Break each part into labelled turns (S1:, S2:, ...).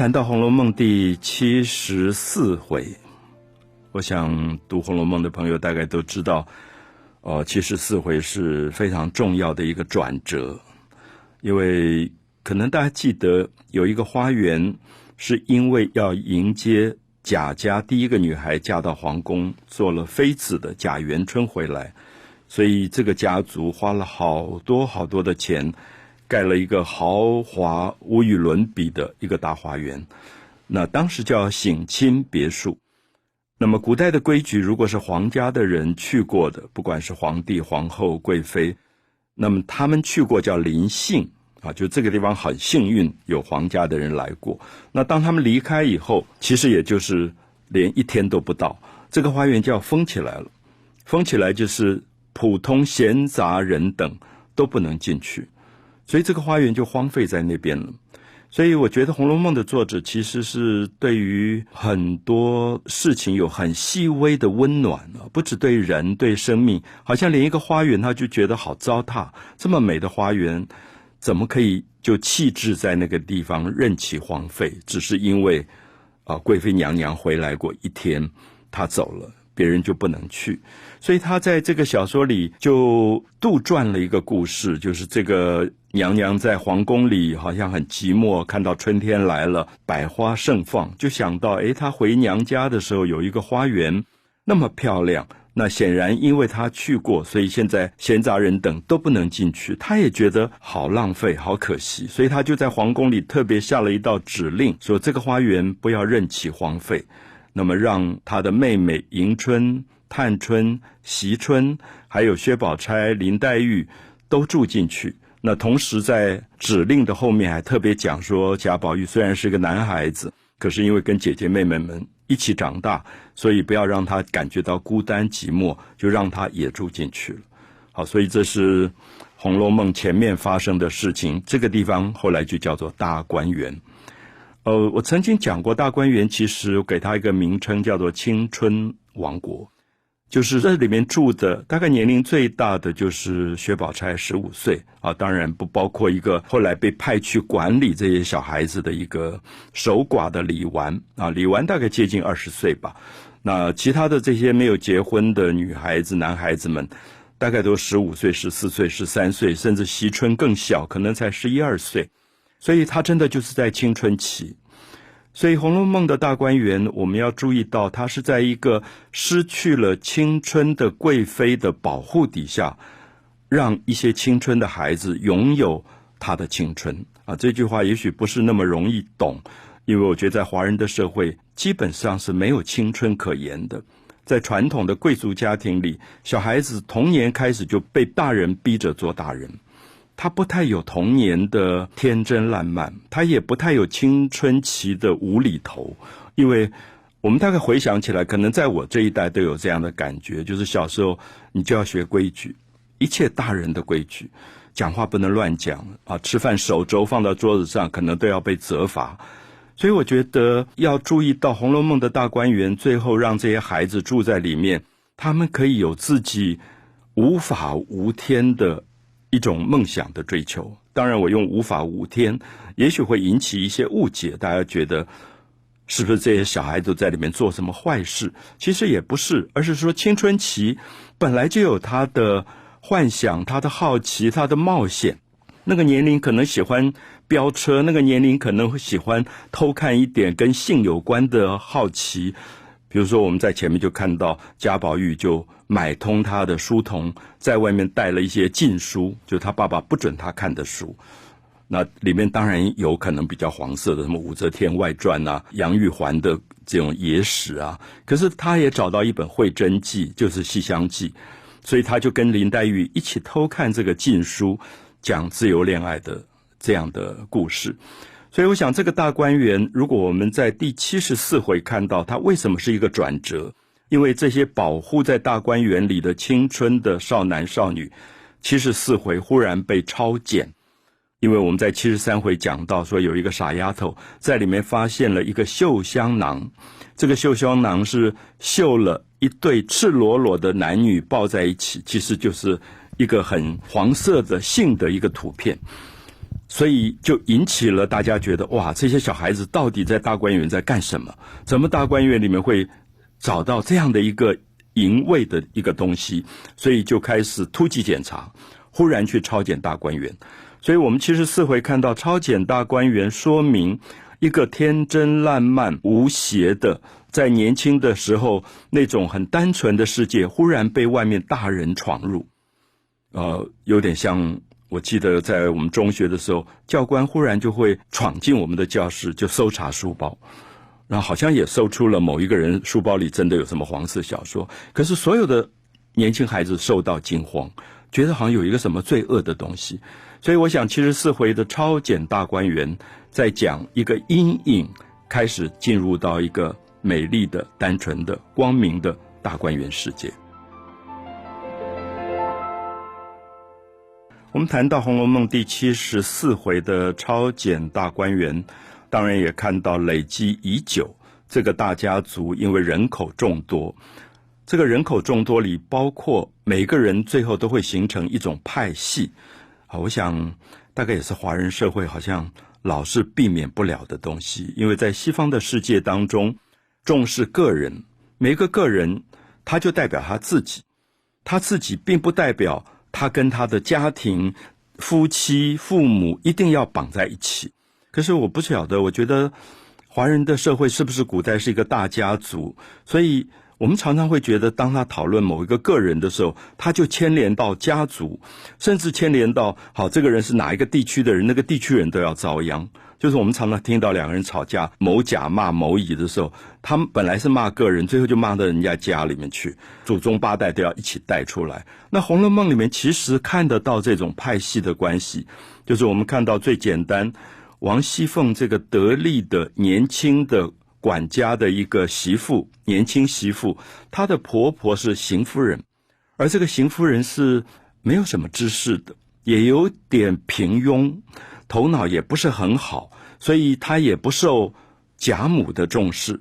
S1: 谈到《红楼梦》第七十四回，我想读《红楼梦》的朋友大概都知道，哦，七十四回是非常重要的一个转折，因为可能大家记得有一个花园，是因为要迎接贾家第一个女孩嫁到皇宫做了妃子的贾元春回来，所以这个家族花了好多好多的钱。盖了一个豪华无与伦比的一个大花园，那当时叫省亲别墅。那么古代的规矩，如果是皇家的人去过的，不管是皇帝、皇后、贵妃，那么他们去过叫临幸啊，就这个地方很幸运有皇家的人来过。那当他们离开以后，其实也就是连一天都不到，这个花园就要封起来了。封起来就是普通闲杂人等都不能进去。所以这个花园就荒废在那边了。所以我觉得《红楼梦》的作者其实是对于很多事情有很细微的温暖啊，不止对人对生命，好像连一个花园他就觉得好糟蹋。这么美的花园，怎么可以就弃置在那个地方任其荒废？只是因为啊，贵妃娘娘回来过一天，她走了。别人就不能去，所以他在这个小说里就杜撰了一个故事，就是这个娘娘在皇宫里好像很寂寞，看到春天来了，百花盛放，就想到，哎，她回娘家的时候有一个花园那么漂亮，那显然因为她去过，所以现在闲杂人等都不能进去，她也觉得好浪费，好可惜，所以她就在皇宫里特别下了一道指令，说这个花园不要任其荒废。那么，让他的妹妹迎春、探春、惜春，还有薛宝钗、林黛玉都住进去。那同时在指令的后面还特别讲说，贾宝玉虽然是个男孩子，可是因为跟姐姐妹妹们一起长大，所以不要让他感觉到孤单寂寞，就让他也住进去了。好，所以这是《红楼梦》前面发生的事情。这个地方后来就叫做大观园。呃，我曾经讲过，大观园其实给它一个名称叫做青春王国，就是这里面住的大概年龄最大的就是薛宝钗十五岁。啊，当然不包括一个后来被派去管理这些小孩子的一个守寡的李纨。啊，李纨大概接近二十岁吧，那其他的这些没有结婚的女孩子、男孩子们，大概都十五岁、十四岁、十三岁，甚至惜春更小，可能才十一二岁。所以他真的就是在青春期，所以《红楼梦》的大观园，我们要注意到，它是在一个失去了青春的贵妃的保护底下，让一些青春的孩子拥有他的青春啊。这句话也许不是那么容易懂，因为我觉得在华人的社会，基本上是没有青春可言的。在传统的贵族家庭里，小孩子童年开始就被大人逼着做大人。他不太有童年的天真烂漫，他也不太有青春期的无厘头，因为我们大概回想起来，可能在我这一代都有这样的感觉，就是小时候你就要学规矩，一切大人的规矩，讲话不能乱讲啊，吃饭手肘放到桌子上可能都要被责罚，所以我觉得要注意到《红楼梦》的大观园，最后让这些孩子住在里面，他们可以有自己无法无天的。一种梦想的追求，当然我用无法无天，也许会引起一些误解。大家觉得是不是这些小孩子在里面做什么坏事？其实也不是，而是说青春期本来就有他的幻想、他的好奇、他的冒险。那个年龄可能喜欢飙车，那个年龄可能会喜欢偷看一点跟性有关的好奇。比如说，我们在前面就看到贾宝玉就买通他的书童，在外面带了一些禁书，就他爸爸不准他看的书。那里面当然有可能比较黄色的，什么《武则天外传》啊、杨玉环的这种野史啊。可是他也找到一本《会真记》，就是《西厢记》，所以他就跟林黛玉一起偷看这个禁书，讲自由恋爱的这样的故事。所以，我想这个大观园，如果我们在第七十四回看到它为什么是一个转折？因为这些保护在大观园里的青春的少男少女，七十四回忽然被超检。因为我们在七十三回讲到说，有一个傻丫头在里面发现了一个绣香囊，这个绣香囊是绣了一对赤裸裸的男女抱在一起，其实就是一个很黄色的性的一个图片。所以就引起了大家觉得哇，这些小孩子到底在大观园在干什么？怎么大观园里面会找到这样的一个淫秽的一个东西？所以就开始突击检查，忽然去抄检大观园。所以我们其实四回看到抄检大观园，说明一个天真烂漫无邪的。在年轻的时候，那种很单纯的世界，忽然被外面大人闯入，呃，有点像我记得在我们中学的时候，教官忽然就会闯进我们的教室，就搜查书包，然后好像也搜出了某一个人书包里真的有什么黄色小说。可是所有的年轻孩子受到惊慌，觉得好像有一个什么罪恶的东西。所以我想，七十四回的超简大观园在讲一个阴影开始进入到一个。美丽的、单纯的、光明的大观园世界。我们谈到《红楼梦》第七十四回的超简大观园，当然也看到累积已久这个大家族，因为人口众多，这个人口众多里，包括每个人最后都会形成一种派系。啊，我想大概也是华人社会好像老是避免不了的东西，因为在西方的世界当中。重视个人，每个个人，他就代表他自己，他自己并不代表他跟他的家庭、夫妻、父母一定要绑在一起。可是我不晓得，我觉得华人的社会是不是古代是一个大家族？所以我们常常会觉得，当他讨论某一个个人的时候，他就牵连到家族，甚至牵连到好这个人是哪一个地区的人，那个地区人都要遭殃。就是我们常常听到两个人吵架，某甲骂某乙的时候，他们本来是骂个人，最后就骂到人家家里面去，祖宗八代都要一起带出来。那《红楼梦》里面其实看得到这种派系的关系，就是我们看到最简单，王熙凤这个得力的年轻的管家的一个媳妇，年轻媳妇，她的婆婆是邢夫人，而这个邢夫人是没有什么知识的，也有点平庸。头脑也不是很好，所以她也不受贾母的重视。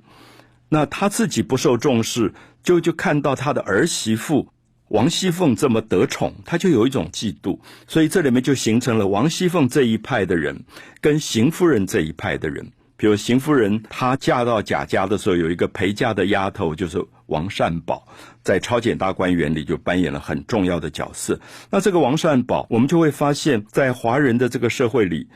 S1: 那他自己不受重视，就就看到他的儿媳妇王熙凤这么得宠，他就有一种嫉妒。所以这里面就形成了王熙凤这一派的人，跟邢夫人这一派的人。比如邢夫人，她嫁到贾家的时候，有一个陪嫁的丫头，就是王善保，在超检大观园里就扮演了很重要的角色。那这个王善保，我们就会发现，在华人的这个社会里，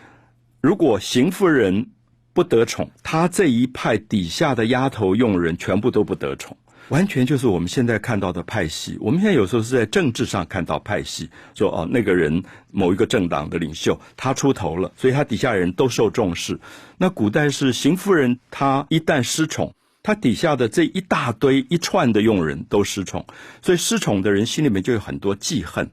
S1: 如果邢夫人不得宠，她这一派底下的丫头佣人全部都不得宠。完全就是我们现在看到的派系。我们现在有时候是在政治上看到派系，说哦，那个人某一个政党的领袖他出头了，所以他底下人都受重视。那古代是邢夫人，她一旦失宠，她底下的这一大堆一串的佣人都失宠，所以失宠的人心里面就有很多记恨，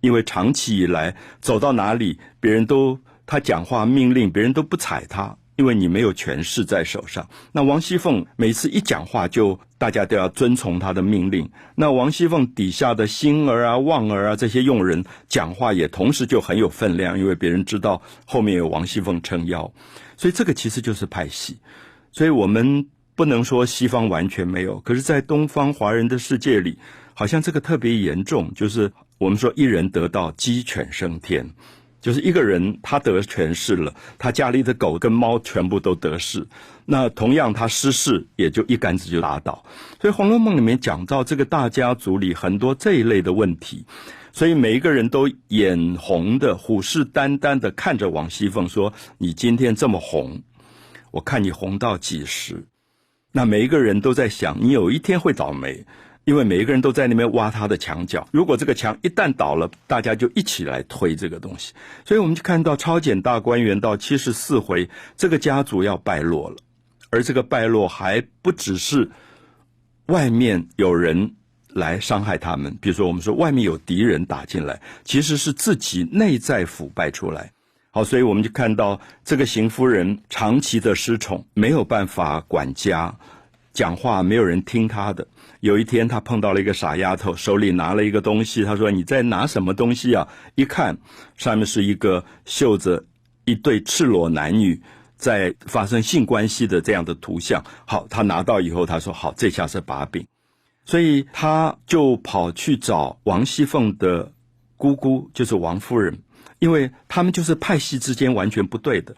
S1: 因为长期以来走到哪里，别人都他讲话命令，别人都不睬他。因为你没有权势在手上，那王熙凤每次一讲话，就大家都要遵从她的命令。那王熙凤底下的星儿啊、旺儿啊这些佣人讲话也同时就很有分量，因为别人知道后面有王熙凤撑腰，所以这个其实就是派系。所以我们不能说西方完全没有，可是，在东方华人的世界里，好像这个特别严重，就是我们说一人得道，鸡犬升天。就是一个人，他得权势了，他家里的狗跟猫全部都得势。那同样，他失势也就一竿子就打倒。所以《红楼梦》里面讲到这个大家族里很多这一类的问题，所以每一个人都眼红的、虎视眈眈的看着王熙凤说：“你今天这么红，我看你红到几时？”那每一个人都在想，你有一天会倒霉。因为每一个人都在那边挖他的墙角，如果这个墙一旦倒了，大家就一起来推这个东西。所以我们就看到超简大观园到七十四回，这个家族要败落了，而这个败落还不只是外面有人来伤害他们，比如说我们说外面有敌人打进来，其实是自己内在腐败出来。好，所以我们就看到这个邢夫人长期的失宠，没有办法管家，讲话没有人听她的。有一天，他碰到了一个傻丫头，手里拿了一个东西。他说：“你在拿什么东西啊？”一看，上面是一个绣着一对赤裸男女在发生性关系的这样的图像。好，他拿到以后，他说：“好，这下是把柄。”所以他就跑去找王熙凤的姑姑，就是王夫人，因为他们就是派系之间完全不对的。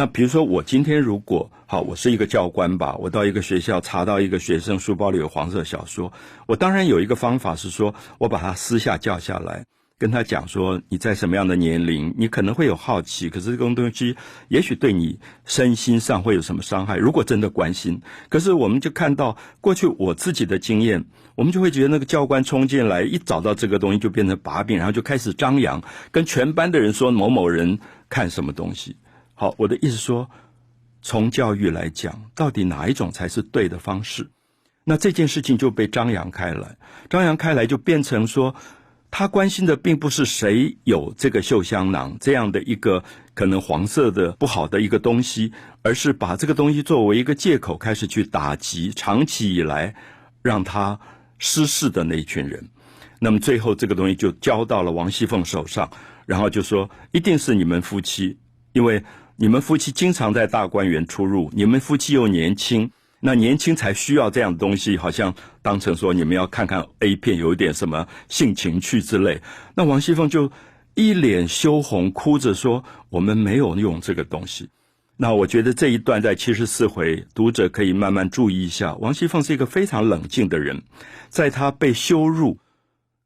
S1: 那比如说，我今天如果好，我是一个教官吧，我到一个学校查到一个学生书包里有黄色小说，我当然有一个方法是说，我把他私下叫下来，跟他讲说，你在什么样的年龄，你可能会有好奇，可是这种东西也许对你身心上会有什么伤害。如果真的关心，可是我们就看到过去我自己的经验，我们就会觉得那个教官冲进来，一找到这个东西就变成把柄，然后就开始张扬，跟全班的人说某某人看什么东西。好，我的意思说，从教育来讲，到底哪一种才是对的方式？那这件事情就被张扬开来，张扬开来就变成说，他关心的并不是谁有这个绣香囊这样的一个可能黄色的不好的一个东西，而是把这个东西作为一个借口，开始去打击长期以来让他失势的那一群人。那么最后这个东西就交到了王熙凤手上，然后就说一定是你们夫妻，因为。你们夫妻经常在大观园出入，你们夫妻又年轻，那年轻才需要这样的东西，好像当成说你们要看看 A 片，有点什么性情趣之类。那王熙凤就一脸羞红，哭着说：“我们没有用这个东西。”那我觉得这一段在七十四回，读者可以慢慢注意一下。王熙凤是一个非常冷静的人，在她被羞辱、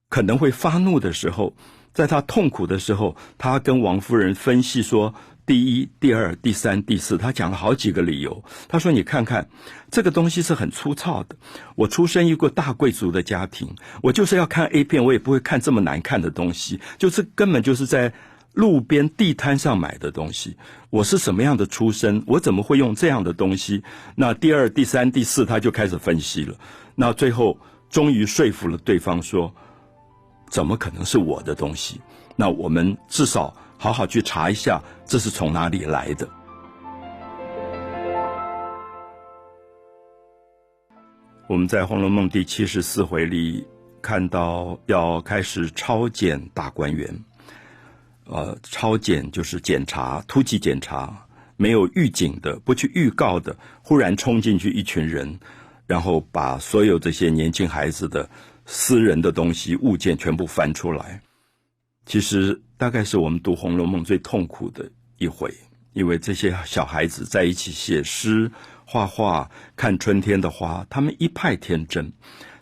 S1: 可能会发怒的时候，在她痛苦的时候，她跟王夫人分析说。第一、第二、第三、第四，他讲了好几个理由。他说：“你看看，这个东西是很粗糙的。我出生一个大贵族的家庭，我就是要看 A 片，我也不会看这么难看的东西。就是根本就是在路边地摊上买的东西。我是什么样的出身？我怎么会用这样的东西？那第二、第三、第四，他就开始分析了。那最后终于说服了对方，说：怎么可能是我的东西？那我们至少。”好好去查一下，这是从哪里来的？我们在《红楼梦》第七十四回里看到，要开始抄检大观园。呃，抄检就是检查，突击检查，没有预警的，不去预告的，忽然冲进去一群人，然后把所有这些年轻孩子的私人的东西物件全部翻出来。其实。大概是我们读《红楼梦》最痛苦的一回，因为这些小孩子在一起写诗、画画、看春天的花，他们一派天真，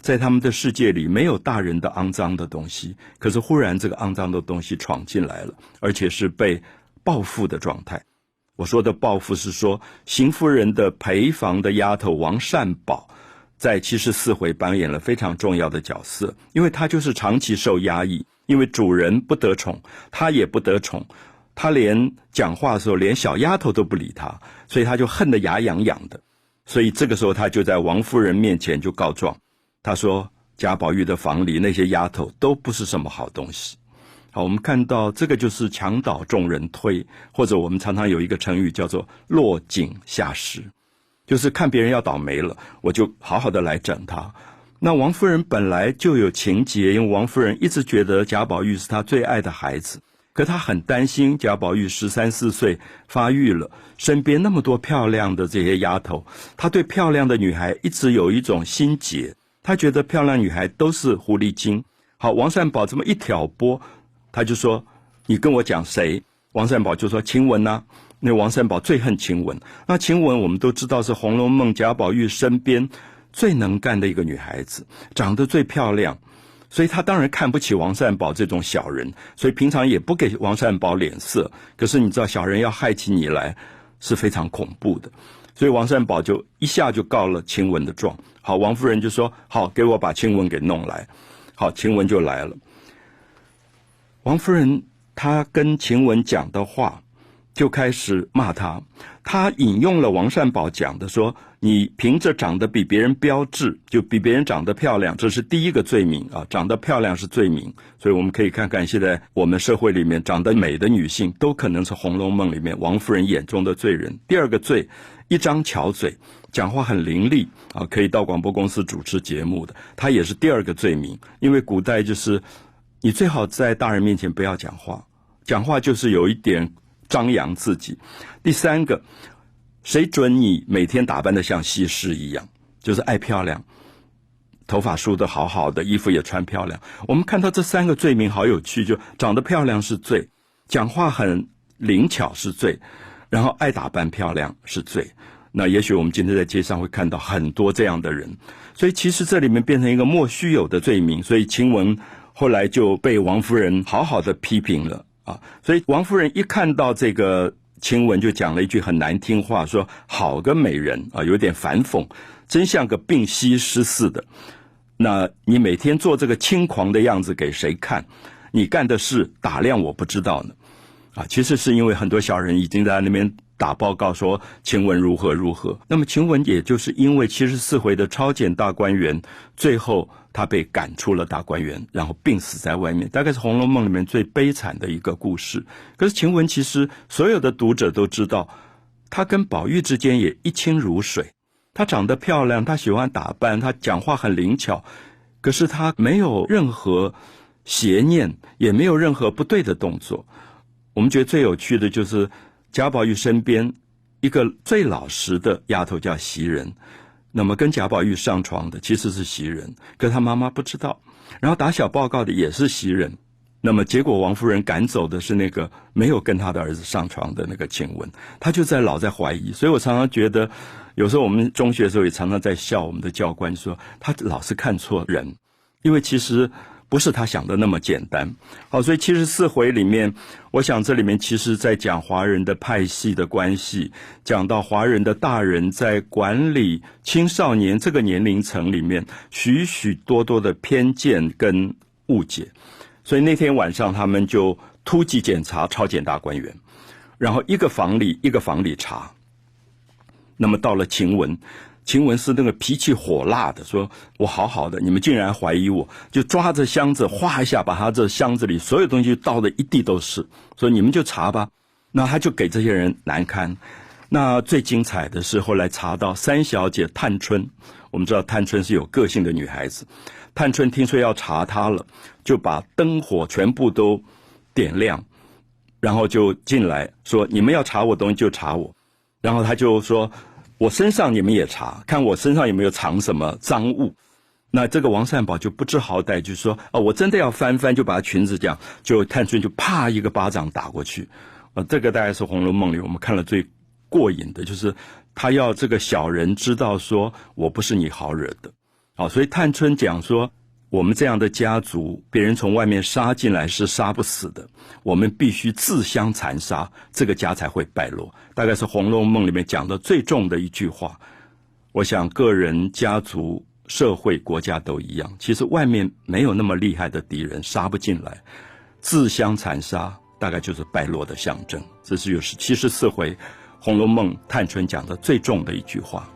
S1: 在他们的世界里没有大人的肮脏的东西。可是忽然这个肮脏的东西闯进来了，而且是被报复的状态。我说的报复是说，邢夫人的陪房的丫头王善宝，在七十四回扮演了非常重要的角色，因为她就是长期受压抑。因为主人不得宠，他也不得宠，他连讲话的时候连小丫头都不理他，所以他就恨得牙痒痒的。所以这个时候他就在王夫人面前就告状，他说贾宝玉的房里那些丫头都不是什么好东西。好，我们看到这个就是墙倒众人推，或者我们常常有一个成语叫做落井下石，就是看别人要倒霉了，我就好好的来整他。那王夫人本来就有情结，因为王夫人一直觉得贾宝玉是她最爱的孩子，可她很担心贾宝玉十三四岁发育了，身边那么多漂亮的这些丫头，她对漂亮的女孩一直有一种心结，她觉得漂亮女孩都是狐狸精。好，王善宝这么一挑拨，他就说：“你跟我讲谁？”王善宝就说：“晴雯呐。”那王善宝最恨晴雯。那晴雯我们都知道是《红楼梦》贾宝玉身边。最能干的一个女孩子，长得最漂亮，所以她当然看不起王善宝这种小人，所以平常也不给王善宝脸色。可是你知道，小人要害起你来是非常恐怖的，所以王善宝就一下就告了晴雯的状。好，王夫人就说：“好，给我把晴雯给弄来。”好，晴雯就来了。王夫人她跟晴雯讲的话。就开始骂他，他引用了王善宝讲的，说你凭着长得比别人标致，就比别人长得漂亮，这是第一个罪名啊，长得漂亮是罪名。所以我们可以看看，现在我们社会里面长得美的女性，都可能是《红楼梦》里面王夫人眼中的罪人。第二个罪，一张巧嘴，讲话很伶俐啊，可以到广播公司主持节目的，她也是第二个罪名。因为古代就是你最好在大人面前不要讲话，讲话就是有一点。张扬自己，第三个，谁准你每天打扮的像西施一样？就是爱漂亮，头发梳的好好的，衣服也穿漂亮。我们看到这三个罪名好有趣，就长得漂亮是罪，讲话很灵巧是罪，然后爱打扮漂亮是罪。那也许我们今天在街上会看到很多这样的人，所以其实这里面变成一个莫须有的罪名。所以晴雯后来就被王夫人好好的批评了啊。所以王夫人一看到这个晴雯，就讲了一句很难听话，说：“好个美人啊，有点反讽，真像个病西施似的。那你每天做这个轻狂的样子给谁看？你干的事打量我不知道呢。啊，其实是因为很多小人已经在那边。”打报告说晴雯如何如何，那么晴雯也就是因为七十四回的超检大观园，最后他被赶出了大观园，然后病死在外面，大概是《红楼梦》里面最悲惨的一个故事。可是晴雯其实所有的读者都知道，她跟宝玉之间也一清如水。她长得漂亮，她喜欢打扮，她讲话很灵巧，可是她没有任何邪念，也没有任何不对的动作。我们觉得最有趣的就是。贾宝玉身边一个最老实的丫头叫袭人，那么跟贾宝玉上床的其实是袭人，可他妈妈不知道。然后打小报告的也是袭人，那么结果王夫人赶走的是那个没有跟他的儿子上床的那个晴雯，他就在老在怀疑。所以我常常觉得，有时候我们中学的时候也常常在笑我们的教官说他老是看错人，因为其实。不是他想的那么简单。好，所以七十四回里面，我想这里面其实在讲华人的派系的关系，讲到华人的大人在管理青少年这个年龄层里面许许多多的偏见跟误解。所以那天晚上他们就突击检查超检大观园，然后一个房里一个房里查。那么到了晴雯。晴雯是那个脾气火辣的，说我好好的，你们竟然怀疑我，就抓着箱子哗一下，把他这箱子里所有东西倒的一地都是，说你们就查吧。那他就给这些人难堪。那最精彩的是后来查到三小姐探春，我们知道探春是有个性的女孩子，探春听说要查她了，就把灯火全部都点亮，然后就进来说你们要查我东西就查我，然后他就说。我身上你们也查，看我身上有没有藏什么赃物。那这个王善保就不知好歹，就说：“哦，我真的要翻翻，就把裙子这样，就探春就啪一个巴掌打过去。”啊，这个大概是《红楼梦》里我们看了最过瘾的，就是他要这个小人知道说我不是你好惹的。好，所以探春讲说。我们这样的家族，别人从外面杀进来是杀不死的。我们必须自相残杀，这个家才会败落。大概是《红楼梦》里面讲的最重的一句话。我想，个人、家族、社会、国家都一样。其实外面没有那么厉害的敌人，杀不进来。自相残杀，大概就是败落的象征。这是有十七十四回《红楼梦》探春讲的最重的一句话。